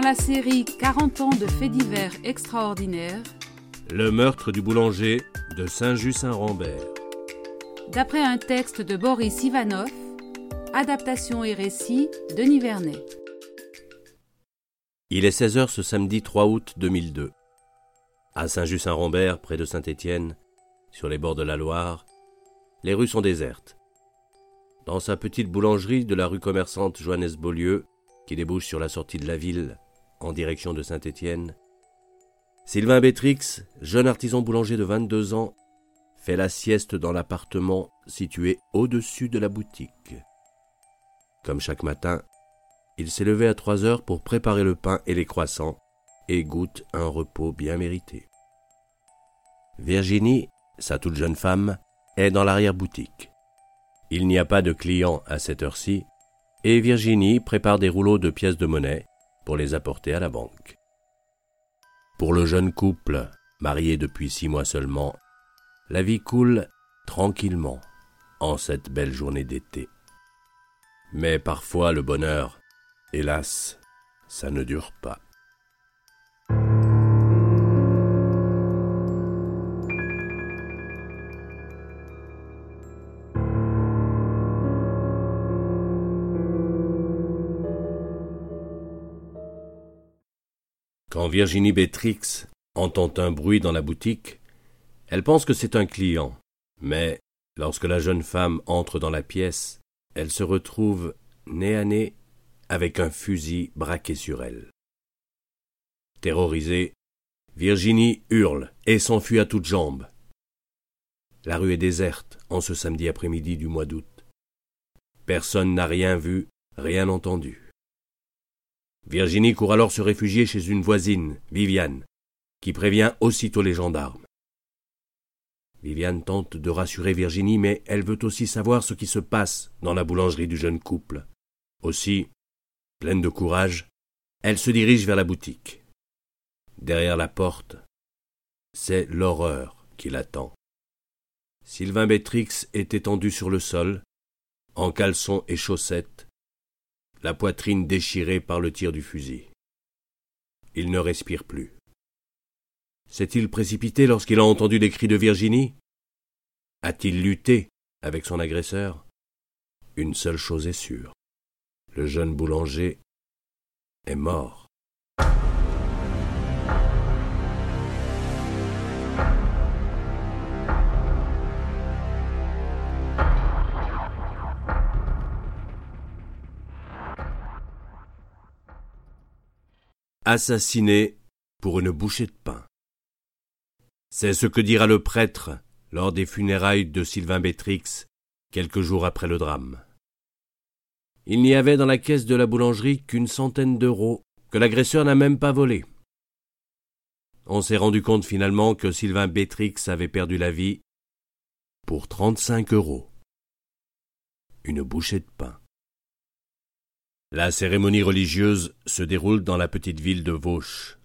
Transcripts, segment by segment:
Dans la série 40 ans de faits divers extraordinaires, Le meurtre du boulanger de Saint-Just-Saint-Rambert. d'après un texte de Boris Ivanov, adaptation et récit Denis Vernet. Il est 16h ce samedi 3 août 2002. À Saint-Just-Saint-Rambert, près de Saint-Étienne, sur les bords de la Loire, les rues sont désertes. Dans sa petite boulangerie de la rue commerçante Johannes Beaulieu, qui débouche sur la sortie de la ville en direction de Saint-Étienne, Sylvain Bétrix, jeune artisan boulanger de 22 ans, fait la sieste dans l'appartement situé au-dessus de la boutique. Comme chaque matin, il s'est levé à trois heures pour préparer le pain et les croissants et goûte un repos bien mérité. Virginie, sa toute jeune femme, est dans l'arrière-boutique. Il n'y a pas de clients à cette heure-ci et Virginie prépare des rouleaux de pièces de monnaie pour les apporter à la banque. Pour le jeune couple, marié depuis six mois seulement, la vie coule tranquillement en cette belle journée d'été. Mais parfois le bonheur, hélas, ça ne dure pas. Quand Virginie Bétrix entend un bruit dans la boutique, elle pense que c'est un client, mais lorsque la jeune femme entre dans la pièce, elle se retrouve nez à nez avec un fusil braqué sur elle. Terrorisée, Virginie hurle et s'enfuit à toutes jambes. La rue est déserte en ce samedi après-midi du mois d'août. Personne n'a rien vu, rien entendu. Virginie court alors se réfugier chez une voisine, Viviane, qui prévient aussitôt les gendarmes. Viviane tente de rassurer Virginie, mais elle veut aussi savoir ce qui se passe dans la boulangerie du jeune couple. Aussi, pleine de courage, elle se dirige vers la boutique. Derrière la porte, c'est l'horreur qui l'attend. Sylvain Bétrix est étendu sur le sol, en caleçon et chaussettes, la poitrine déchirée par le tir du fusil. Il ne respire plus. S'est-il précipité lorsqu'il a entendu les cris de Virginie? A-t-il lutté avec son agresseur? Une seule chose est sûre. Le jeune boulanger est mort. Assassiné pour une bouchée de pain. C'est ce que dira le prêtre lors des funérailles de Sylvain Bétrix quelques jours après le drame. Il n'y avait dans la caisse de la boulangerie qu'une centaine d'euros que l'agresseur n'a même pas volé. On s'est rendu compte finalement que Sylvain Bétrix avait perdu la vie pour trente-cinq euros. Une bouchée de pain. La cérémonie religieuse se déroule dans la petite ville de Vauche.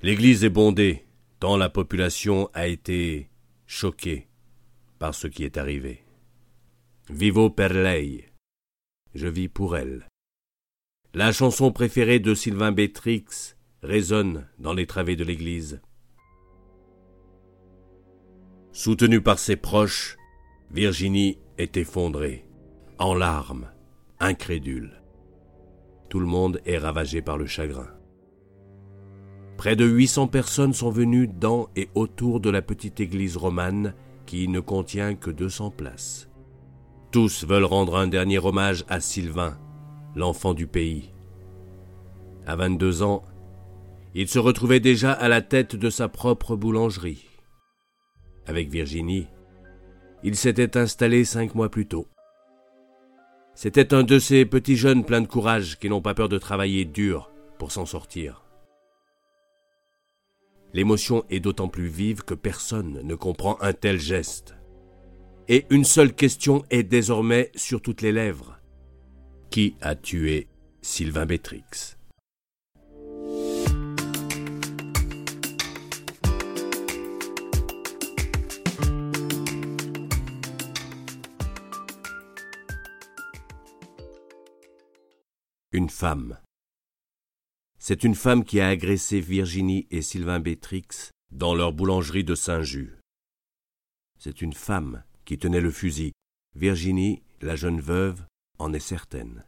L'église est bondée, tant la population a été choquée par ce qui est arrivé. Vivo per lei. Je vis pour elle. La chanson préférée de Sylvain Bétrix résonne dans les travées de l'église. Soutenue par ses proches, Virginie est effondrée, en larmes, incrédule. Tout le monde est ravagé par le chagrin. Près de 800 personnes sont venues dans et autour de la petite église romane qui ne contient que 200 places. Tous veulent rendre un dernier hommage à Sylvain, l'enfant du pays. À 22 ans, il se retrouvait déjà à la tête de sa propre boulangerie. Avec Virginie, Il s'était installé cinq mois plus tôt. C'était un de ces petits jeunes pleins de courage qui n'ont pas peur de travailler dur pour s'en sortir. L'émotion est d'autant plus vive que personne ne comprend un tel geste. Et une seule question est désormais sur toutes les lèvres. Qui a tué Sylvain Bétrix? Une femme. C'est une femme qui a agressé Virginie et Sylvain Bétrix dans leur boulangerie de Saint-Just. C'est une femme qui tenait le fusil. Virginie, la jeune veuve, en est certaine.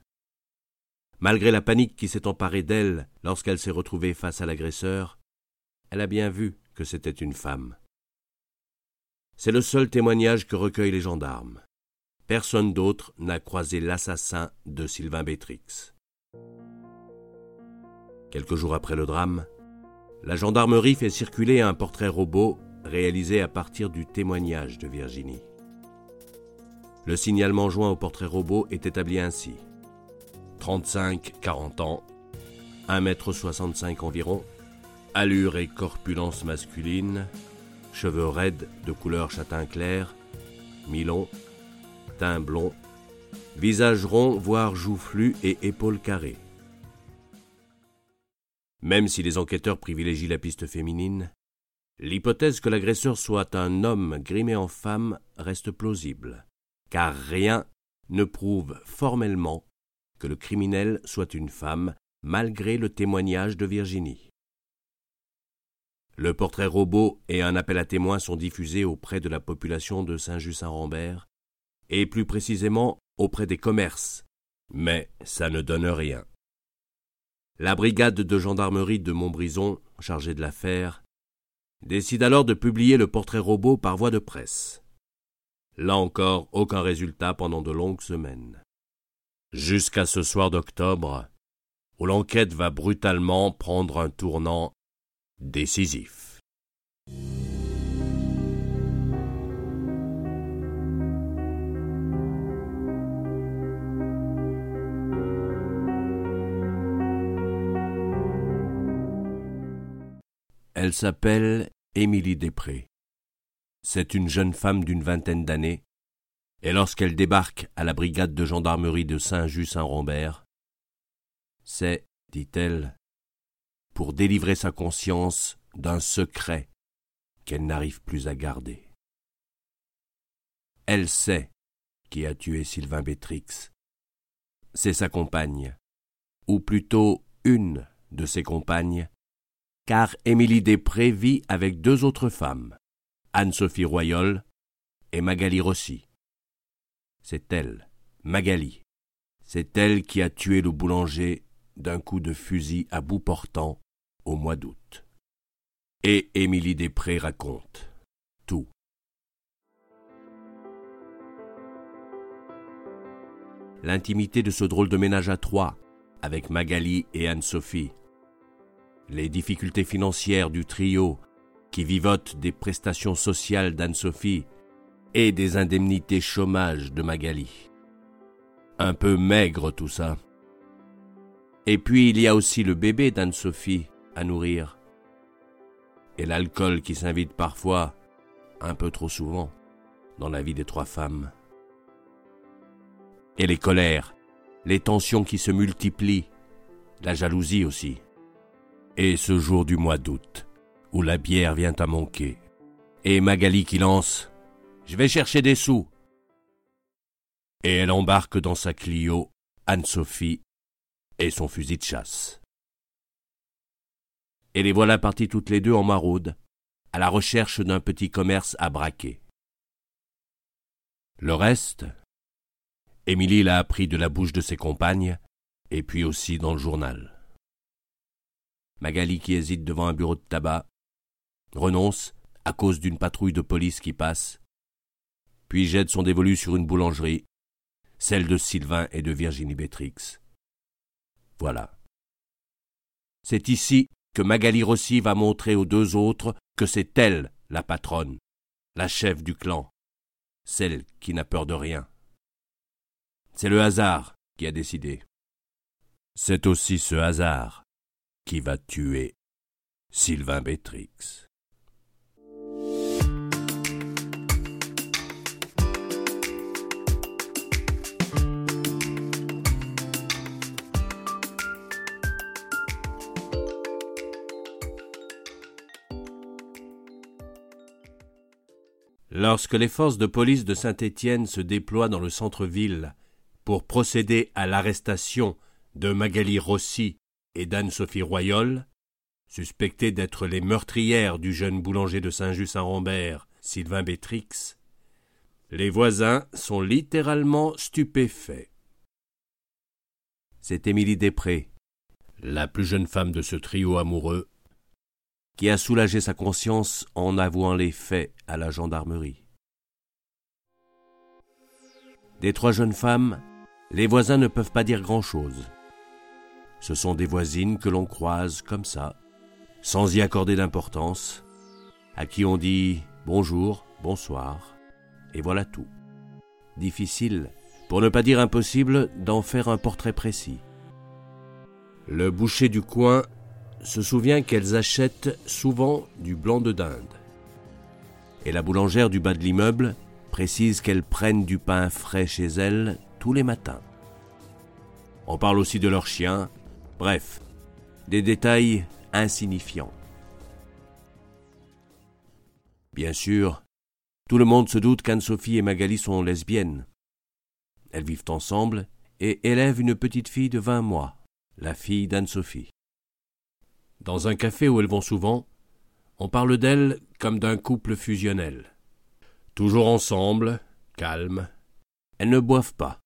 Malgré la panique qui s'est emparée d'elle lorsqu'elle s'est retrouvée face à l'agresseur, elle a bien vu que c'était une femme. C'est le seul témoignage que recueillent les gendarmes. Personne d'autre n'a croisé l'assassin de Sylvain Bétrix. Quelques jours après le drame, la gendarmerie fait circuler un portrait robot réalisé à partir du témoignage de Virginie. Le signalement joint au portrait robot est établi ainsi. 35-40 ans, 1m65 environ, allure et corpulence masculine, cheveux raides de couleur châtain clair, mi-long, teint blond, visage rond voire joufflu et épaules carrées. Même si les enquêteurs privilégient la piste féminine, l'hypothèse que l'agresseur soit un homme grimé en femme reste plausible, car rien ne prouve formellement que le criminel soit une femme, malgré le témoignage de Virginie. Le portrait robot et un appel à témoins sont diffusés auprès de la population de Saint-Just-Saint-Rambert, et plus précisément auprès des commerces, mais ça ne donne rien. La brigade de gendarmerie de Montbrison, chargée de l'affaire, décide alors de publier le portrait robot par voie de presse. Là encore, aucun résultat pendant de longues semaines. Jusqu'à ce soir d'octobre, où l'enquête va brutalement prendre un tournant décisif. Elle s'appelle Émilie Després. C'est une jeune femme d'une vingtaine d'années, et lorsqu'elle débarque à la brigade de gendarmerie de Saint-Just-Saint-Rambert, c'est, dit-elle, pour délivrer sa conscience d'un secret qu'elle n'arrive plus à garder. Elle sait qui a tué Sylvain Bétrix. C'est sa compagne, ou plutôt une de ses compagnes, car Émilie Després vit avec deux autres femmes, Anne-Sophie Royol et Magali Rossi. C'est elle, Magali. C'est elle qui a tué le boulanger d'un coup de fusil à bout portant au mois d'août. Et Émilie Després raconte tout. L'intimité de ce drôle de ménage à trois, avec Magali et Anne-Sophie, les difficultés financières du trio qui vivote des prestations sociales d'Anne-Sophie et des indemnités chômage de Magali. Un peu maigre tout ça. Et puis il y a aussi le bébé d'Anne-Sophie à nourrir. Et l'alcool qui s'invite parfois, un peu trop souvent, dans la vie des trois femmes. Et les colères, les tensions qui se multiplient, la jalousie aussi. Et ce jour du mois d'août, où la bière vient à manquer, et Magali qui lance Je vais chercher des sous. Et elle embarque dans sa Clio Anne-Sophie et son fusil de chasse. Et les voilà partis toutes les deux en maraude, à la recherche d'un petit commerce à braquer. Le reste, Émilie l'a appris de la bouche de ses compagnes, et puis aussi dans le journal. Magali qui hésite devant un bureau de tabac, renonce à cause d'une patrouille de police qui passe, puis jette son dévolu sur une boulangerie, celle de Sylvain et de Virginie Bétrix. Voilà. C'est ici que Magali Rossi va montrer aux deux autres que c'est elle la patronne, la chef du clan, celle qui n'a peur de rien. C'est le hasard qui a décidé. C'est aussi ce hasard qui va tuer Sylvain Bétrix. Lorsque les forces de police de Saint-Étienne se déploient dans le centre-ville pour procéder à l'arrestation de Magali Rossi et d'Anne-Sophie Royol, suspectées d'être les meurtrières du jeune boulanger de Saint-Just-Saint-Rambert, Sylvain Bétrix, les voisins sont littéralement stupéfaits. C'est Émilie Després, la plus jeune femme de ce trio amoureux, qui a soulagé sa conscience en avouant les faits à la gendarmerie. Des trois jeunes femmes, les voisins ne peuvent pas dire grand-chose. Ce sont des voisines que l'on croise comme ça, sans y accorder d'importance, à qui on dit bonjour, bonsoir, et voilà tout. Difficile, pour ne pas dire impossible, d'en faire un portrait précis. Le boucher du coin se souvient qu'elles achètent souvent du blanc de dinde. Et la boulangère du bas de l'immeuble précise qu'elles prennent du pain frais chez elles tous les matins. On parle aussi de leurs chiens, bref, des détails insignifiants. Bien sûr, tout le monde se doute qu'Anne-Sophie et Magali sont lesbiennes. Elles vivent ensemble et élèvent une petite fille de vingt mois, la fille d'Anne-Sophie. Dans un café où elles vont souvent, on parle d'elles comme d'un couple fusionnel. Toujours ensemble, calmes, elles ne boivent pas,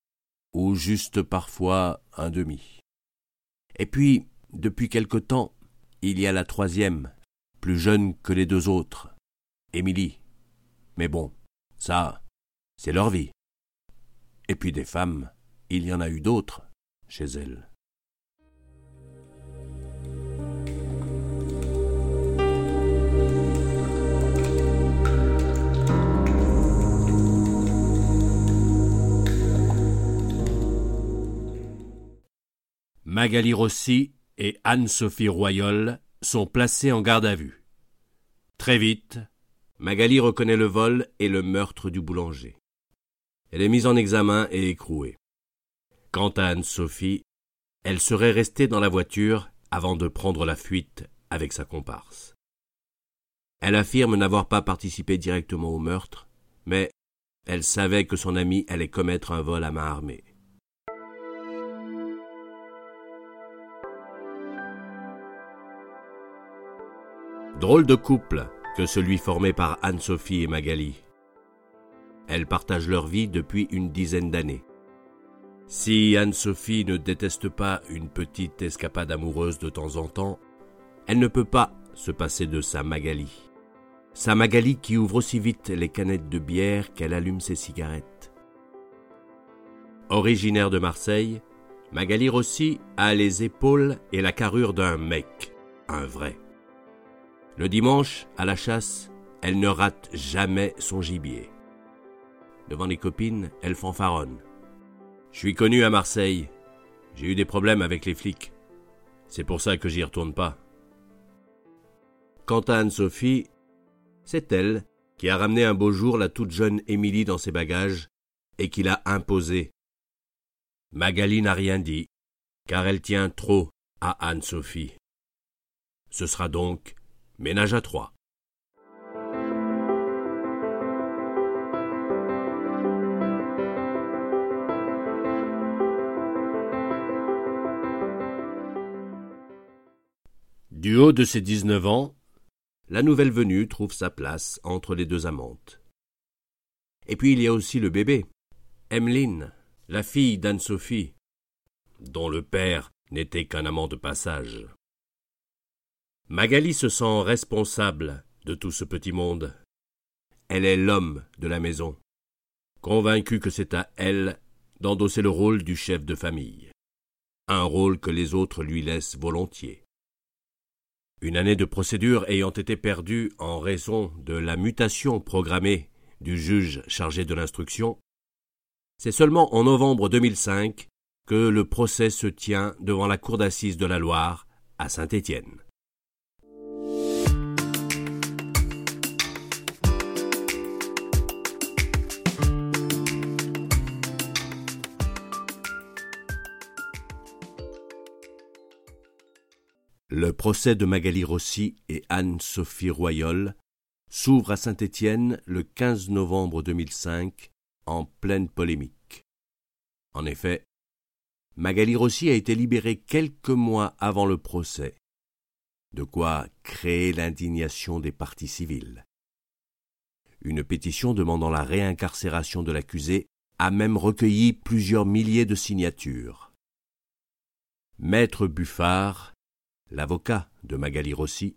ou juste parfois un demi. Et puis, depuis quelque temps, il y a la troisième, plus jeune que les deux autres, Émilie. Mais bon, ça, c'est leur vie. Et puis des femmes, il y en a eu d'autres chez elles. Magali Rossi et Anne-Sophie Royol sont placées en garde à vue. Très vite, Magali reconnaît le vol et le meurtre du boulanger. Elle est mise en examen et écrouée. Quant à Anne-Sophie, elle serait restée dans la voiture avant de prendre la fuite avec sa comparse. Elle affirme n'avoir pas participé directement au meurtre, mais elle savait que son ami allait commettre un vol à main armée. Drôle de couple que celui formé par Anne-Sophie et Magali. Elles partagent leur vie depuis une dizaine d'années. Si Anne-Sophie ne déteste pas une petite escapade amoureuse de temps en temps, elle ne peut pas se passer de sa Magali. Sa Magali qui ouvre aussi vite les canettes de bière qu'elle allume ses cigarettes. Originaire de Marseille, Magali Rossi a les épaules et la carrure d'un mec, un vrai. Le dimanche, à la chasse, elle ne rate jamais son gibier. Devant les copines, elle fanfaronne. Je suis connu à Marseille. J'ai eu des problèmes avec les flics. C'est pour ça que j'y retourne pas. Quant à Anne-Sophie, c'est elle qui a ramené un beau jour la toute jeune Émilie dans ses bagages et qui l'a imposée. Magali n'a rien dit, car elle tient trop à Anne-Sophie. Ce sera donc Ménage à trois. Du haut de ses dix-neuf ans, la nouvelle venue trouve sa place entre les deux amantes. Et puis il y a aussi le bébé, Emmeline, la fille d'Anne-Sophie, dont le père n'était qu'un amant de passage. Magali se sent responsable de tout ce petit monde. Elle est l'homme de la maison, convaincue que c'est à elle d'endosser le rôle du chef de famille, un rôle que les autres lui laissent volontiers. Une année de procédure ayant été perdue en raison de la mutation programmée du juge chargé de l'instruction, c'est seulement en novembre 2005 que le procès se tient devant la cour d'assises de la Loire à Saint-Étienne. Le procès de Magali Rossi et Anne-Sophie Royol s'ouvre à Saint-Étienne le 15 novembre 2005 en pleine polémique. En effet, Magali Rossi a été libérée quelques mois avant le procès, de quoi créer l'indignation des parties civiles. Une pétition demandant la réincarcération de l'accusé a même recueilli plusieurs milliers de signatures. Maître Buffard l'avocat de Magali Rossi,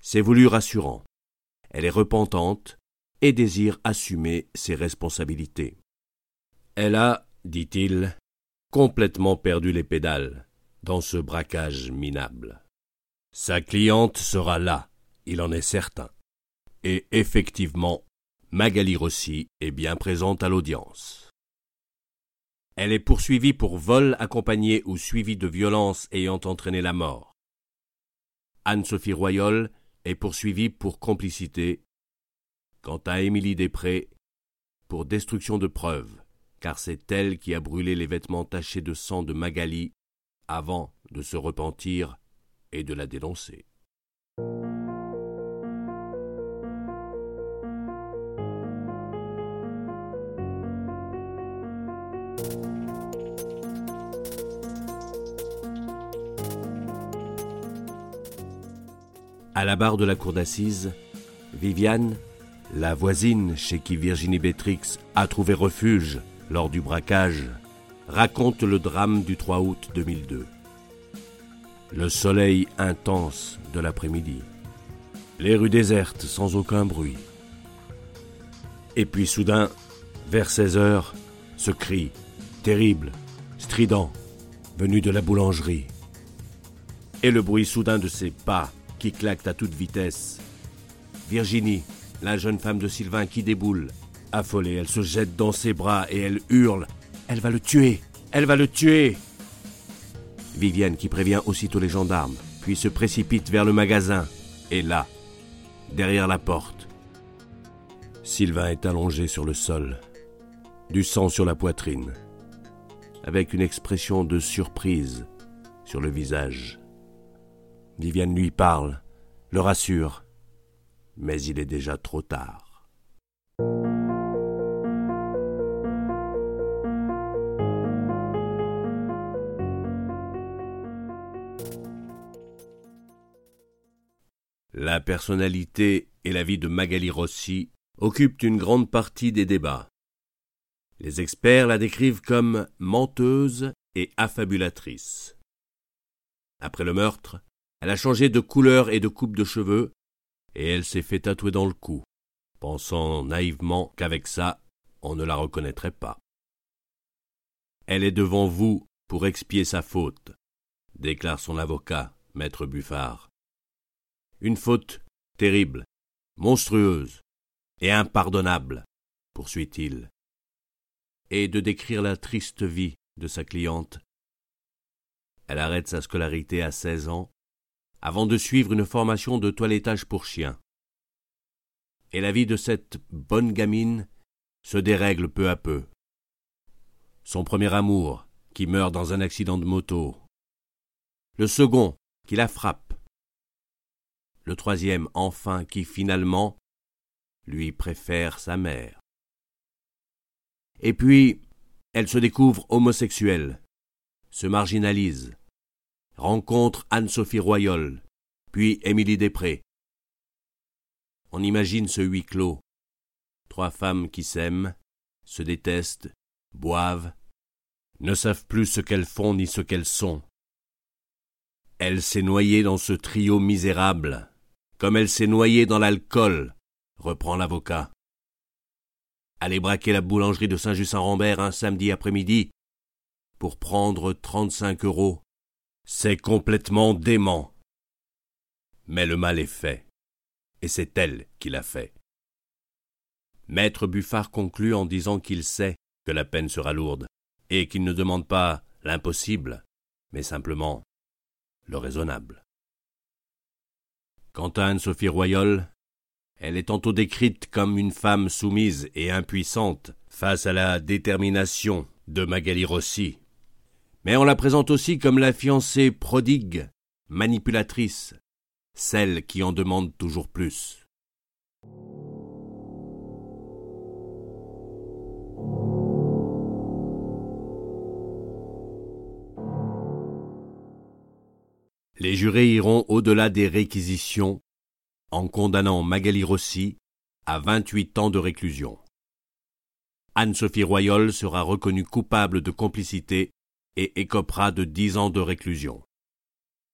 s'est voulu rassurant. Elle est repentante et désire assumer ses responsabilités. Elle a, dit-il, complètement perdu les pédales dans ce braquage minable. Sa cliente sera là, il en est certain. Et effectivement, Magali Rossi est bien présente à l'audience. Elle est poursuivie pour vol accompagné ou suivi de violence ayant entraîné la mort. Anne-Sophie Royol est poursuivie pour complicité. Quant à Émilie Després, pour destruction de preuves, car c'est elle qui a brûlé les vêtements tachés de sang de Magali avant de se repentir et de la dénoncer. La barre de la cour d'assises, Viviane, la voisine chez qui Virginie Bétrix a trouvé refuge lors du braquage, raconte le drame du 3 août 2002. Le soleil intense de l'après-midi. Les rues désertes sans aucun bruit. Et puis soudain, vers 16 heures, ce cri, terrible, strident, venu de la boulangerie. Et le bruit soudain de ses pas qui claquent à toute vitesse. Virginie, la jeune femme de Sylvain qui déboule. Affolée, elle se jette dans ses bras et elle hurle. Elle va le tuer Elle va le tuer Viviane qui prévient aussitôt les gendarmes, puis se précipite vers le magasin. Et là, derrière la porte, Sylvain est allongé sur le sol, du sang sur la poitrine, avec une expression de surprise sur le visage. Viviane lui parle, le rassure, mais il est déjà trop tard. La personnalité et la vie de Magali Rossi occupent une grande partie des débats. Les experts la décrivent comme menteuse et affabulatrice. Après le meurtre, elle a changé de couleur et de coupe de cheveux, et elle s'est fait tatouer dans le cou, pensant naïvement qu'avec ça, on ne la reconnaîtrait pas. Elle est devant vous pour expier sa faute, déclare son avocat, maître Buffard. Une faute terrible, monstrueuse et impardonnable, poursuit-il, et de décrire la triste vie de sa cliente. Elle arrête sa scolarité à seize ans avant de suivre une formation de toilettage pour chiens. Et la vie de cette bonne gamine se dérègle peu à peu. Son premier amour, qui meurt dans un accident de moto. Le second, qui la frappe. Le troisième, enfin, qui finalement lui préfère sa mère. Et puis, elle se découvre homosexuelle, se marginalise, rencontre Anne-Sophie Royol, puis Émilie Després. On imagine ce huis clos. Trois femmes qui s'aiment, se détestent, boivent, ne savent plus ce qu'elles font ni ce qu'elles sont. Elle s'est noyée dans ce trio misérable, comme elle s'est noyée dans l'alcool, reprend l'avocat. Aller braquer la boulangerie de Saint-Just-Saint-Rambert un samedi après-midi pour prendre trente-cinq euros c'est complètement dément. Mais le mal est fait, et c'est elle qui l'a fait. Maître Buffard conclut en disant qu'il sait que la peine sera lourde, et qu'il ne demande pas l'impossible, mais simplement le raisonnable. Quant à Anne-Sophie Royol, elle est tantôt décrite comme une femme soumise et impuissante face à la détermination de Magali Rossi, mais on la présente aussi comme la fiancée prodigue, manipulatrice, celle qui en demande toujours plus. Les jurés iront au-delà des réquisitions en condamnant Magali Rossi à 28 ans de réclusion. Anne-Sophie Royol sera reconnue coupable de complicité et écopera de 10 ans de réclusion.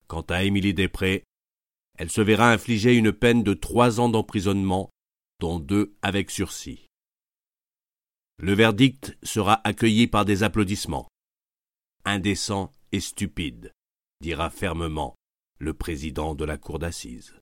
Quant à Émilie Després, elle se verra infliger une peine de trois ans d'emprisonnement, dont deux avec sursis. Le verdict sera accueilli par des applaudissements. Indécent et stupide, dira fermement le président de la cour d'assises.